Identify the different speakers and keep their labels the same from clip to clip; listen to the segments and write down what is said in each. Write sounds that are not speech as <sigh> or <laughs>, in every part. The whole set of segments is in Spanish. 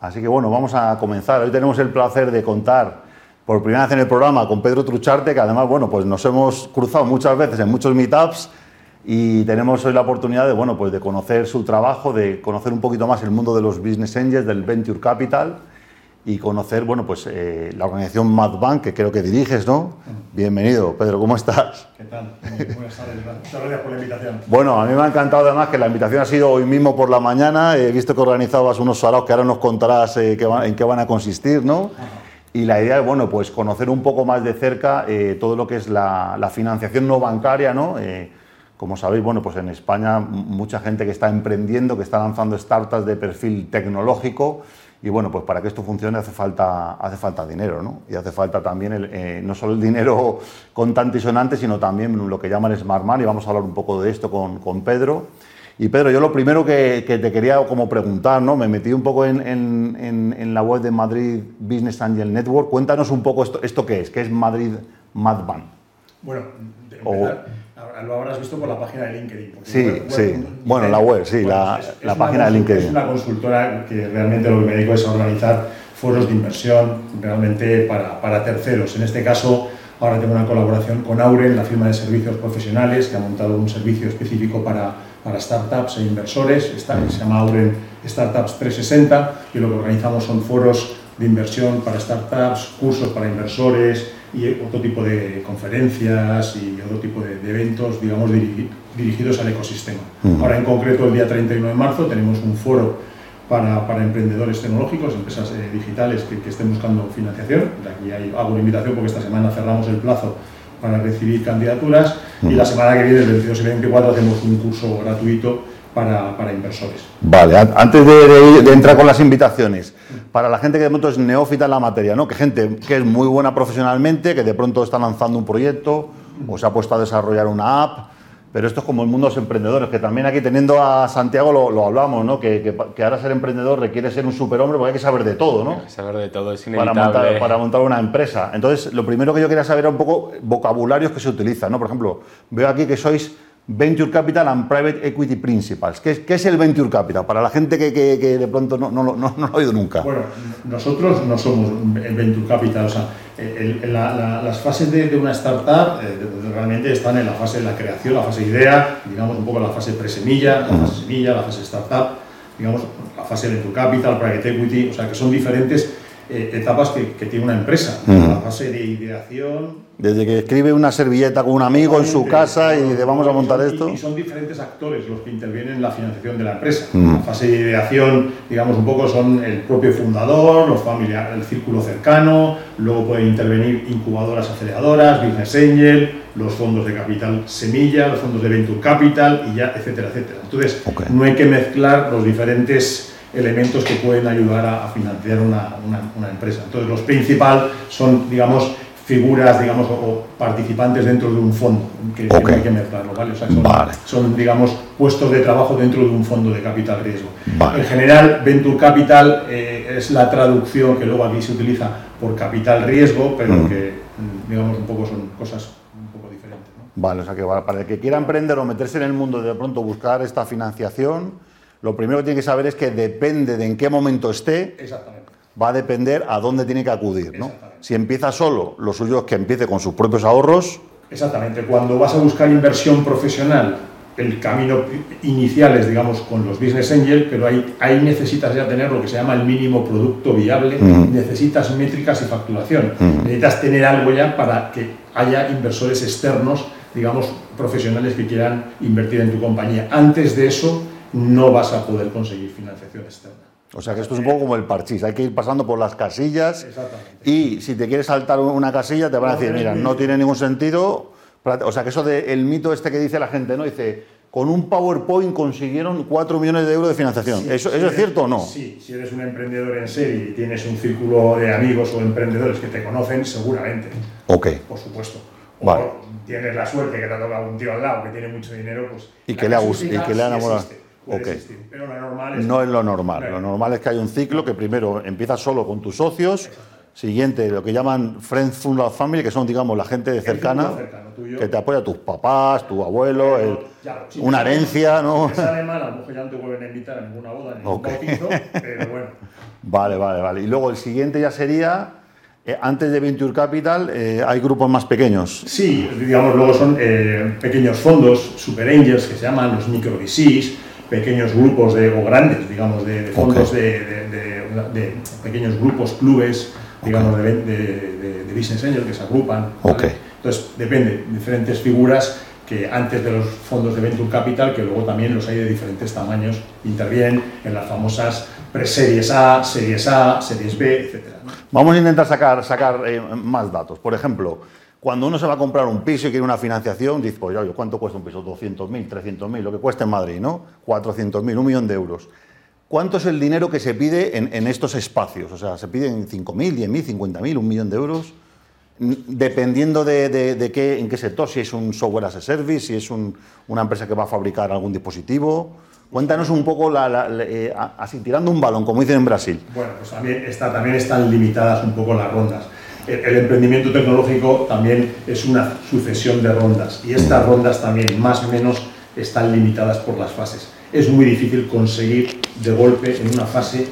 Speaker 1: Así que bueno, vamos a comenzar. Hoy tenemos el placer de contar por primera vez en el programa con Pedro Trucharte, que además, bueno, pues nos hemos cruzado muchas veces en muchos meetups y tenemos hoy la oportunidad de, bueno, pues de conocer su trabajo, de conocer un poquito más el mundo de los business angels, del venture capital y conocer, bueno, pues eh, la organización MadBank, que creo que diriges, ¿no? Bienvenido, Pedro, ¿cómo estás?
Speaker 2: ¿Qué tal? Buenas tardes, muchas gracias por la invitación.
Speaker 1: Bueno, a mí me ha encantado además que la invitación ha sido hoy mismo por la mañana, he visto que organizabas unos saraos que ahora nos contarás eh, en qué van a consistir, ¿no? Y la idea es, bueno, pues conocer un poco más de cerca eh, todo lo que es la, financiación no bancaria, ¿no? como sabéis, bueno, pues en España mucha gente que está emprendiendo, que está lanzando startups de perfil tecnológico, y bueno, pues para que esto funcione hace falta, hace falta dinero, ¿no? Y hace falta también eh, no solo el dinero <laughs> contante y sonante, sino también lo que llaman Smart Money. Vamos a hablar un poco de esto con, con Pedro. Y Pedro, yo lo primero que, que, te quería como preguntar, ¿no? Me metí un poco en, en, en, la web de Madrid Business Angel Network. Cuéntanos un poco esto, esto qué es, qué es Madrid Madban.
Speaker 2: Bueno, de empezar, lo habrás visto por la página de LinkedIn.
Speaker 1: Sí, sí. bueno, la web, sí, la, la página de LinkedIn.
Speaker 2: Es una consultora que realmente lo que me dedico es a organizar foros de inversión realmente para, para terceros. En este caso, ahora tengo una colaboración con Auren, la firma de servicios profesionales, que ha montado un servicio específico para, para startups e inversores. Está, se llama Auren Startups 360 y lo que organizamos son foros de inversión para startups, cursos para inversores, y otro tipo de conferencias y otro tipo de, eventos, digamos, dirigidos al ecosistema. Ahora, en concreto, el día 31 de marzo tenemos un foro para, para emprendedores tecnológicos, empresas eh, digitales que, que, estén buscando financiación. De aquí hay, hago una invitación porque esta semana cerramos el plazo para recibir candidaturas y la semana que viene, el 22 y 24, hacemos un curso gratuito para, para inversores.
Speaker 1: Vale, antes de, de, entrar con las invitaciones, para la gente que de pronto es neófita en la materia, ¿no? que gente que es muy buena profesionalmente, que de pronto está lanzando un proyecto o se ha puesto a desarrollar una app, pero esto es como el mundo de los emprendedores, que también aquí teniendo a Santiago lo, lo hablamos, ¿no? Que, que, ahora ser emprendedor requiere ser un superhombre porque hay que saber de todo, ¿no?
Speaker 3: Saber de todo, es
Speaker 1: inevitable. Para montar, para montar una empresa. Entonces, lo primero que yo quería saber era un poco vocabularios que se utilizan, ¿no? Por ejemplo, veo aquí que sois Venture Capital and Private Equity Principles. ¿Qué es, qué es el Venture Capital? Para la gente que, que, que de pronto no, no, no, no, lo ha oído nunca.
Speaker 2: Bueno, nosotros no somos el Venture Capital. O sea, el, la, la, las fases de, de una startup eh, realmente están en la fase de la creación, la fase idea, digamos un poco la fase presemilla, la fase semilla, la fase startup, digamos la fase Venture Capital, Private Equity, o sea, que son diferentes eh, etapas que, que, tiene una empresa. La fase de ideación.
Speaker 1: Desde que escribe una servilleta con un amigo en su casa y dice vamos a montar esto.
Speaker 2: Y, son diferentes actores los que intervienen en la financiación de la empresa. La fase de ideación, digamos un poco, son el propio fundador, los familiares, el círculo cercano, luego pueden intervenir incubadoras aceleradoras, business angel, los fondos de capital semilla, los fondos de venture capital y ya, etcétera, etcétera. Entonces, okay. no hay que mezclar los diferentes elementos que pueden ayudar a, a financiar una, una, una, empresa. Entonces, los principales son, digamos, figuras, digamos, o, participantes dentro de un fondo, que, okay. hay que mezclarlo, ¿vale? O sea, son, vale. son, digamos, puestos de trabajo dentro de un fondo de capital riesgo. Vale. En general, Venture Capital eh, es la traducción que luego aquí se utiliza por capital riesgo, pero mm. que, digamos, un poco son cosas un poco diferentes.
Speaker 1: Vale, o sea que para el que quiera emprender o meterse en el mundo de pronto buscar esta financiación, lo primero que tiene que saber es que depende de en qué momento esté, va a depender a dónde tiene que acudir. ¿no? Si empieza solo, lo suyo es que empiece con sus propios ahorros.
Speaker 2: Exactamente. Cuando vas a buscar inversión profesional, el camino inicial es, digamos, con los business angel, pero ahí, ahí necesitas ya tener lo que se llama el mínimo producto viable, uh -huh. necesitas métricas y facturación, uh -huh. necesitas tener algo ya para que haya inversores externos, digamos, profesionales que quieran invertir en tu compañía. Antes de eso, no vas a poder conseguir financiación externa.
Speaker 1: O sea que esto es un poco como el parchís, hay que ir pasando por las casillas y si te quieres saltar una casilla te van a decir, mira, no tiene ningún sentido. O sea que eso del de mito este que dice la gente, ¿no? Dice, con un PowerPoint consiguieron 4 millones de euros de financiación. Sí, ¿Eso, si ¿eso
Speaker 2: eres,
Speaker 1: es cierto o no?
Speaker 2: Sí, si eres un emprendedor en serie y tienes un círculo de amigos o emprendedores que te conocen, seguramente.
Speaker 1: Ok.
Speaker 2: Por supuesto. O
Speaker 1: vale.
Speaker 2: tienes la suerte que te ha tocado un tío al lado que tiene mucho dinero, pues...
Speaker 1: Y que le ha gustado, y que le ha enamorado.
Speaker 2: Sí Okay. Existir, pero lo normal es
Speaker 1: no es lo normal. Claro. Lo normal es que hay un ciclo que primero empiezas solo con tus socios Siguiente, lo que llaman Friends Funeral Family, que son, digamos, la gente cercana que te apoya tus papás, tu abuelo, una herencia, ¿no?
Speaker 2: Si sale mal, a lo mejor ya no te vuelven a invitar a ninguna boda, ni ningún bautizo, pero bueno. <laughs>
Speaker 1: Vale, vale, vale. Y luego el siguiente ya sería eh, antes de Venture Capital eh, hay grupos más pequeños.
Speaker 2: Sí, digamos, luego son eh, pequeños fondos, super angels que se llaman los micro VCs, pequeños grupos de, o grandes, digamos, de, fondos de, pequeños grupos, clubes, digamos, de, business angels que se agrupan. Entonces, depende, diferentes figuras que antes de los fondos de Venture Capital, que luego también los hay de diferentes tamaños, intervienen en las famosas preseries A, series A, series B, etc.
Speaker 1: Vamos a intentar sacar, sacar eh, más datos. Por ejemplo, cuando uno se va a comprar un piso y quiere una financiación, dice, pues oye, ¿cuánto cuesta un piso? 200.000, 300.000, lo que cuesta en Madrid, ¿no? 400.000, un millón de euros. ¿Cuánto es el dinero que se pide en, estos espacios? O sea, ¿se piden 5.000, 10.000, 50.000, un millón de euros? Dependiendo de, qué, en qué sector, si es un software as a service, si es una empresa que va a fabricar algún dispositivo. Cuéntanos un poco, eh, así tirando un balón, como dicen en Brasil.
Speaker 2: Bueno, pues también están limitadas un poco las rondas. El, emprendimiento tecnológico también es una sucesión de rondas y estas rondas también más o menos están limitadas por las fases. Es muy difícil conseguir de golpe en una fase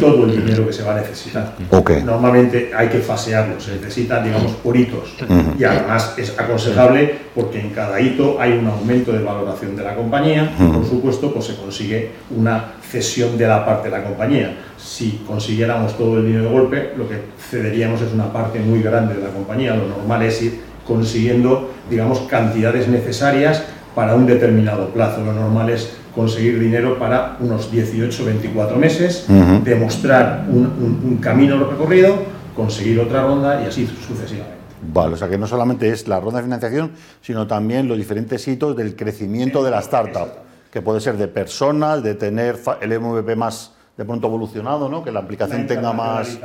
Speaker 2: todo el dinero que se va a necesitar. Normalmente hay que fasearlo, se necesita, digamos, por hitos. Y además es aconsejable porque en cada hito hay un aumento de valoración de la compañía. Por supuesto, pues se consigue una cesión de la parte de la compañía. Si consiguiéramos todo el dinero de golpe, lo que cederíamos es una parte muy grande de la compañía. Lo normal es ir consiguiendo, digamos, cantidades necesarias para un determinado plazo. Lo normal es conseguir dinero para unos 18, 24 meses, demostrar un, camino recorrido, conseguir otra ronda y así sucesivamente.
Speaker 1: Vale, o sea que no solamente es la ronda de financiación, sino también los diferentes hitos del crecimiento de la startup, que puede ser de personas, de tener el MVP más de pronto evolucionado, ¿no? que la aplicación tenga más...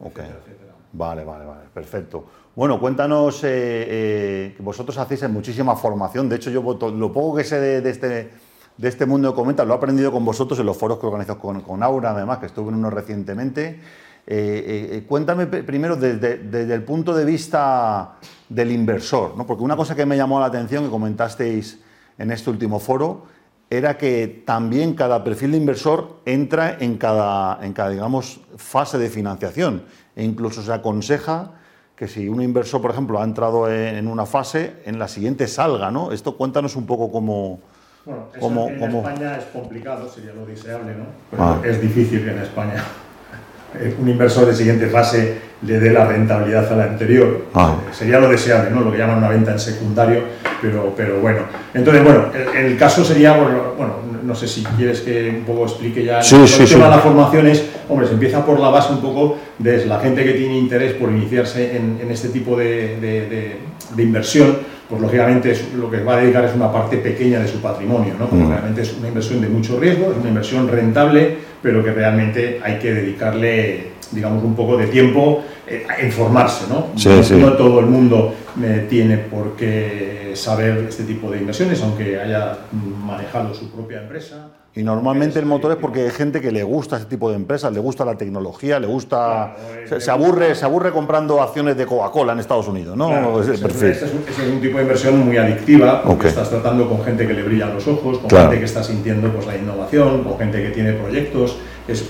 Speaker 1: Okay. Vale, vale, vale, perfecto. Bueno, cuéntanos, eh, eh, vosotros hacéis muchísima formación, de hecho yo lo poco que sé de este de este mundo de Comenta, lo he aprendido con vosotros en los foros que organizo con, con Aura, además, que estuve en uno recientemente. Eh, cuéntame primero desde, el punto de vista del inversor, ¿no? porque una cosa que me llamó la atención, que comentasteis en este último foro, era que también cada perfil de inversor entra en cada, en cada digamos, fase de financiación e incluso se aconseja que si un inversor, por ejemplo, ha entrado en, una fase, en la siguiente salga. ¿no? Esto cuéntanos un poco cómo,
Speaker 2: bueno, en España es complicado, sería lo deseable, ¿no? Pero ah. es difícil que en España <laughs> un inversor de siguiente fase le dé la rentabilidad a la anterior. Ah. Sería lo deseable, ¿no? Lo que llaman una venta en secundario, pero, pero bueno. Entonces, bueno, el, caso sería, bueno, no sé si quieres que un poco explique ya
Speaker 1: sí, sí, sí.
Speaker 2: la formación es, hombre, se empieza por la base un poco de la gente que tiene interés por iniciarse en, este tipo de, de, de inversión pues lógicamente lo que va a dedicar es una parte pequeña de su patrimonio, ¿no? porque mm. realmente es una inversión de mucho riesgo, es una inversión rentable, pero que realmente hay que dedicarle, digamos, un poco de tiempo eh, a informarse. ¿no? no, todo el mundo eh, tiene por qué saber este tipo de inversiones, aunque haya manejado su propia empresa.
Speaker 1: Y normalmente el motor es porque hay gente que le gusta ese tipo de empresas, le gusta la tecnología, le gusta. se, aburre, se aburre comprando acciones de Coca-Cola en Estados Unidos, ¿no?
Speaker 2: es, es, un, tipo de inversión muy adictiva, porque estás tratando con gente que le brillan los ojos, con gente que está sintiendo pues, la innovación, con gente que tiene proyectos. Es,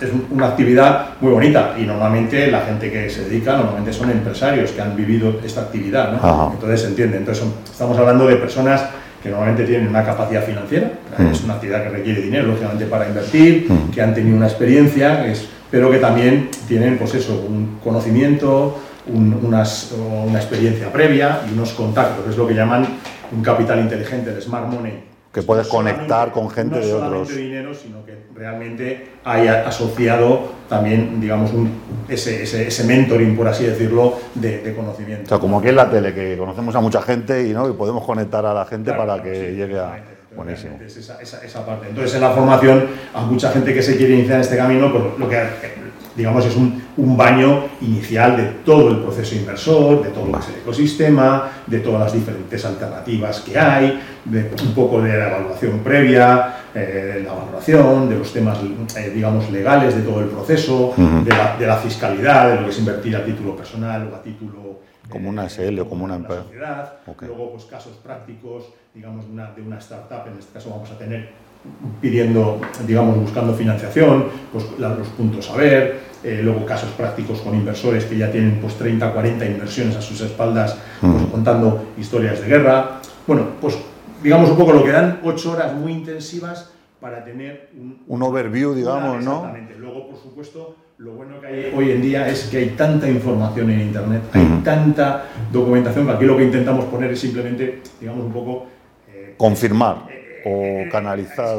Speaker 2: es una actividad muy bonita y normalmente la gente que se dedica normalmente son empresarios que han vivido esta actividad, ¿no? Entonces se entiende. Entonces estamos hablando de personas que normalmente tienen una capacidad financiera, mm. es una actividad que requiere dinero, lógicamente, para invertir, mm. que han tenido una experiencia, pero que también tienen, pues eso, un conocimiento, una experiencia previa y unos contactos, es lo que llaman un capital inteligente, el smart money
Speaker 1: que puedes conectar con gente de otros.
Speaker 2: No solamente dinero, sino que realmente hay asociado también, digamos, un, ese, ese, mentoring, por así decirlo, de, conocimiento.
Speaker 1: O sea, como aquí en la tele, que conocemos a mucha gente y, ¿no? y podemos conectar a la gente para que llegue a... Buenísimo.
Speaker 2: esa, esa, parte. Entonces, en la formación, a mucha gente que se quiere iniciar en este camino, pues lo que digamos, es un, un, baño inicial de todo el proceso inversor, de todo el ecosistema, de todas las diferentes alternativas que hay, de un poco de la evaluación previa, eh, de la valoración, de los temas, eh, digamos, legales de todo el proceso, de, la, de, la, fiscalidad, de lo que es invertir a título personal o a título...
Speaker 1: Como una SL o como una empresa.
Speaker 2: Luego, pues casos prácticos, digamos, una, de una startup, en este caso vamos a tener pidiendo, digamos, buscando financiación, pues los puntos a ver, eh, luego casos prácticos con inversores que ya tienen pues 30, 40 inversiones a sus espaldas, pues, contando historias de guerra. Bueno, pues digamos un poco lo que dan ocho horas muy intensivas para tener
Speaker 1: un, un overview, digamos, ¿no?
Speaker 2: Exactamente. Luego, por supuesto, lo bueno que hay hoy en día es que hay tanta información en Internet, hay tanta documentación que aquí lo que intentamos poner es simplemente, digamos, un poco...
Speaker 1: Eh, Confirmar. Eh, o
Speaker 2: eh,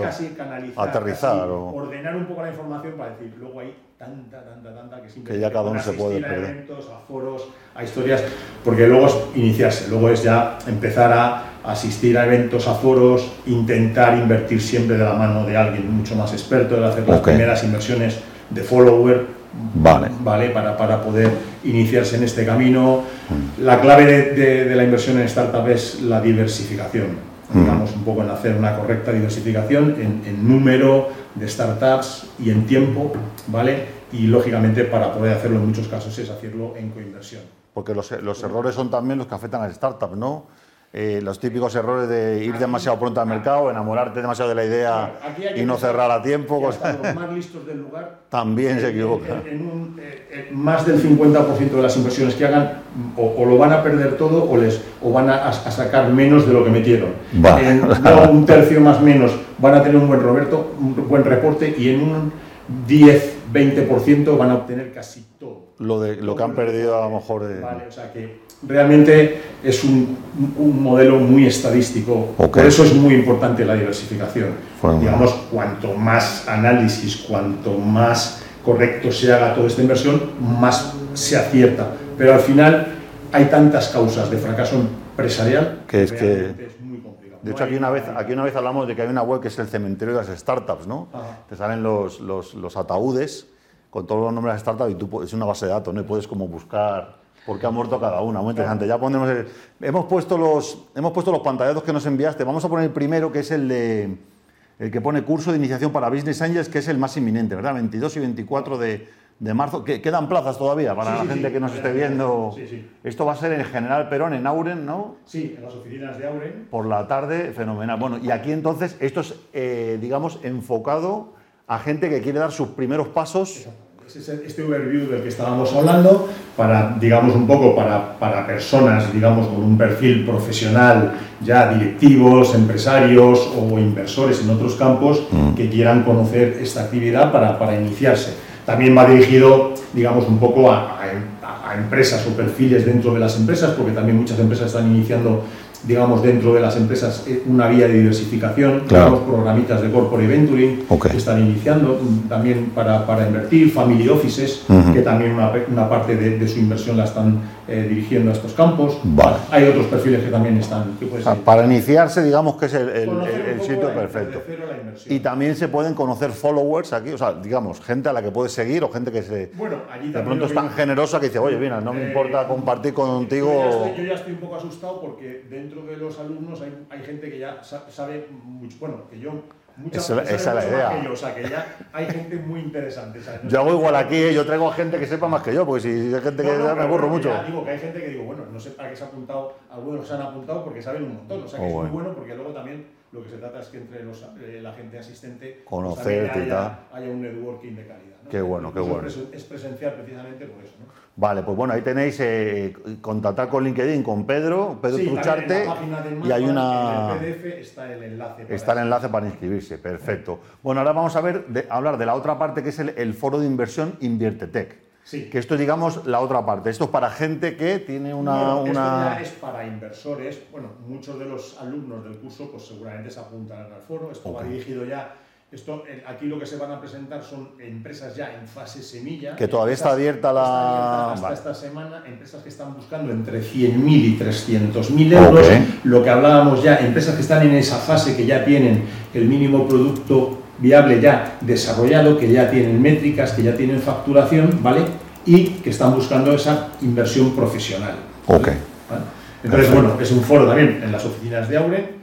Speaker 2: casi canalizar,
Speaker 1: aterrizar,
Speaker 2: o... ordenar un poco la información para decir, luego hay tanta, tanta, tanta que
Speaker 1: que ya cada uno se puede
Speaker 2: a eventos, a foros, a historias, porque luego es iniciarse, luego es ya empezar a asistir a eventos, a foros, intentar invertir siempre de la mano de alguien mucho más experto, de hacer las primeras inversiones de follower,
Speaker 1: Vale.
Speaker 2: ¿vale? Para, para, poder iniciarse en este camino. Mm. La clave de, de, la inversión en startup es la diversificación digamos, un poco en hacer una correcta diversificación en, número de startups y en tiempo, ¿vale? Y lógicamente para poder hacerlo en muchos casos es hacerlo en coinversión.
Speaker 1: Porque los, los errores son también los que afectan a las startups, ¿no? Eh, los típicos errores de ir demasiado pronto al mercado, enamorarte demasiado de la idea y no cerrar a tiempo.
Speaker 2: los más listos del lugar
Speaker 1: también se equivocan.
Speaker 2: En, eh, más del 50% de las inversiones que hagan o, lo van a perder todo o, les, o van a, sacar menos de lo que metieron. En, un tercio más menos van a tener un buen, Roberto, un buen reporte y en un 10-20% van a obtener casi todo.
Speaker 1: Lo, de, lo que han perdido a lo mejor...
Speaker 2: Vale, o sea que realmente es un, un modelo muy estadístico. Por eso es muy importante la diversificación. Digamos, cuanto más análisis, cuanto más correcto se haga toda esta inversión, más se acierta. Pero al final hay tantas causas de fracaso empresarial
Speaker 1: que es que... Es muy complicado. De hecho, aquí una, vez, aquí una vez hablamos de que hay una web que es el cementerio de las startups, ¿no? Te salen los, los, los, ataúdes con todos los nombres de las startups y tú es una base de datos, ¿no? Y puedes como buscar porque ha muerto cada una. Muy interesante. Ya pondremos hemos, puesto los, hemos puesto los pantallazos que nos enviaste. Vamos a poner el primero, que es el de el que pone curso de iniciación para Business Angels, que es el más inminente, ¿verdad? 22 y 24 de, de marzo. ¿Quedan plazas todavía para la gente que nos esté viendo? Esto va a ser en General Perón, en Auren, ¿no?
Speaker 2: Sí, en las oficinas de Auren.
Speaker 1: Por la tarde, fenomenal. Bueno, y aquí entonces esto es, eh, digamos, enfocado a gente que quiere dar sus primeros pasos
Speaker 2: este overview del que estábamos hablando, para, digamos, un poco para, para, personas, digamos, con un perfil profesional, ya directivos, empresarios o inversores en otros campos mm. que quieran conocer esta actividad para, para, iniciarse. También va dirigido, digamos, un poco a, empresas o perfiles dentro de las empresas, porque también muchas empresas están iniciando digamos, dentro de las empresas eh, una vía de diversificación, claro. programitas de corporate venturing que están iniciando también para, para invertir, family offices, que también una, una parte de, de, su inversión la están eh, dirigiendo a estos campos. Hay otros perfiles que también están...
Speaker 1: para iniciarse, digamos que es el, el, sitio perfecto. Y también se pueden conocer followers aquí, o sea, digamos, gente a la que puedes seguir o gente que se...
Speaker 2: Bueno, allí
Speaker 1: de pronto es tan generosa que dice, oye, mira, no me eh, importa compartir contigo...
Speaker 2: Yo ya, estoy, un poco asustado porque dentro de los alumnos hay, hay gente que ya sabe mucho, bueno, que yo
Speaker 1: esa, es la idea.
Speaker 2: o sea, que ya hay gente muy interesante.
Speaker 1: yo hago igual aquí, ¿eh? yo traigo a gente que sepa más que yo, porque si hay gente que me aburro mucho.
Speaker 2: digo que hay gente que digo, bueno, no sé para qué se ha apuntado, algunos se han apuntado porque saben un montón, o sea, que oh, es muy bueno porque luego también lo que se trata es que entre los, eh, la gente asistente
Speaker 1: pues conocerte.
Speaker 2: Haya un networking de calidad.
Speaker 1: Qué bueno, qué bueno.
Speaker 2: Es presencial precisamente por eso. ¿no?
Speaker 1: Vale, pues bueno, ahí tenéis eh, contactar con LinkedIn con Pedro, Pedro Trucharte, y hay una.
Speaker 2: En el PDF está el enlace.
Speaker 1: Para está el enlace para inscribirse, perfecto. Bueno, ahora vamos a ver, hablar de la otra parte que es el, foro de inversión InvierteTech.
Speaker 2: Sí.
Speaker 1: Que esto es, digamos, la otra parte. Esto es para gente que tiene una...
Speaker 2: esto
Speaker 1: una...
Speaker 2: ya es para inversores. Bueno, muchos de los alumnos del curso pues seguramente se apuntan al foro. Esto va dirigido ya esto, aquí lo que se van a presentar son empresas ya en fase semilla.
Speaker 1: Que todavía está abierta la.
Speaker 2: hasta esta semana, empresas que están buscando entre 100.000 y 300.000 euros. Lo que hablábamos ya, empresas que están en esa fase que ya tienen el mínimo producto viable ya desarrollado, que ya tienen métricas, que ya tienen facturación, ¿vale? Y que están buscando esa inversión profesional.
Speaker 1: Ok.
Speaker 2: Entonces, bueno, es un foro también en las oficinas de Aure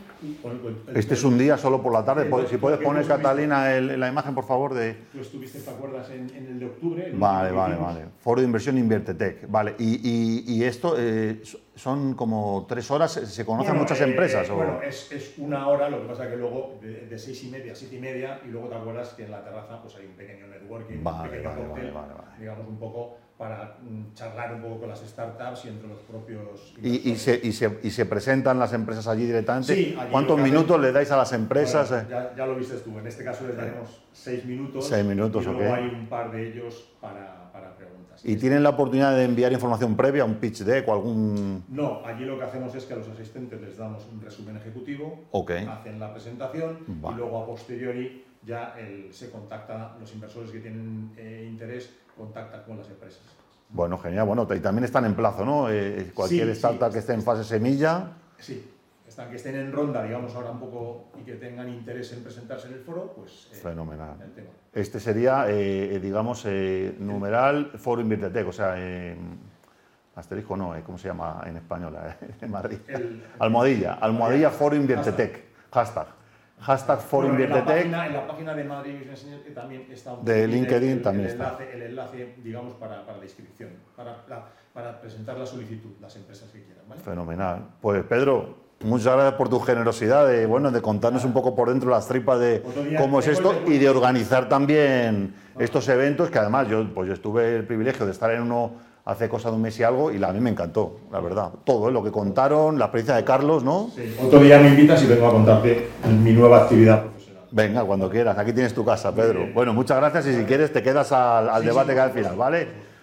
Speaker 1: este es un día solo por la tarde. Si puedes poner, Catalina, la imagen, por favor, de...
Speaker 2: Tú estuviste, ¿te acuerdas? En, el de octubre.
Speaker 1: vale, vale, vale. Foro de inversión Inviertetec. Vale. Y, esto eh, son como tres horas. ¿Se conocen muchas eh, empresas?
Speaker 2: Bueno, es, una hora. Lo que pasa es que luego de, seis y media a siete y media y luego te acuerdas que en la terraza pues hay un pequeño networking, un pequeño cóctel, digamos un poco para mm, charlar un poco con las startups y entre los propios...
Speaker 1: ¿Y, y, se, y, se, y se, presentan las empresas allí directamente? Sí, ¿Cuántos minutos le dais a las empresas?
Speaker 2: ya, ya, lo viste tú, en este caso les daremos seis minutos.
Speaker 1: Seis minutos,
Speaker 2: y luego hay un par de ellos para.
Speaker 1: ¿Y tienen la oportunidad de enviar información previa, un pitch deck o algún...?
Speaker 2: No, allí lo que hacemos es que a los asistentes les damos un resumen ejecutivo, hacen la presentación y luego a posteriori ya se contacta, los inversores que tienen eh, interés contactan con las empresas.
Speaker 1: Bueno, genial. Bueno, y también están en plazo, ¿no? Eh, cualquier startup que esté en fase semilla.
Speaker 2: Sí, están, que estén en ronda, digamos, ahora un poco y que tengan interés en presentarse en el foro, pues.
Speaker 1: Eh, Fenomenal. Este sería, digamos, numeral Foro Invirtetec, o sea, asterisco no, ¿cómo se llama en español? <laughs> en Madrid. almohadilla, almohadilla Foro Invirtetec, hashtag hashtag for
Speaker 2: en, la página, en la página de Madrid Business también está un
Speaker 1: de LinkedIn
Speaker 2: el,
Speaker 1: también
Speaker 2: el
Speaker 1: está
Speaker 2: el enlace digamos para, para la inscripción para, para, presentar la solicitud las empresas que quieran ¿vale?
Speaker 1: fenomenal pues Pedro muchas gracias por tu generosidad de bueno de contarnos un poco por dentro las tripas de cómo es esto y de organizar también estos eventos que además yo pues yo estuve el privilegio de estar en uno hace cosa de un mes y algo y a mí me encantó, la verdad. Todo, ¿eh? lo que contaron, la experiencia de Carlos, ¿no?
Speaker 2: Sí. Otro día me invitas y vengo a contarte mi nueva actividad profesional.
Speaker 1: Venga, cuando quieras. Aquí tienes tu casa, Pedro. Bueno, muchas gracias y si quieres te quedas al, debate que hay al final, ¿vale?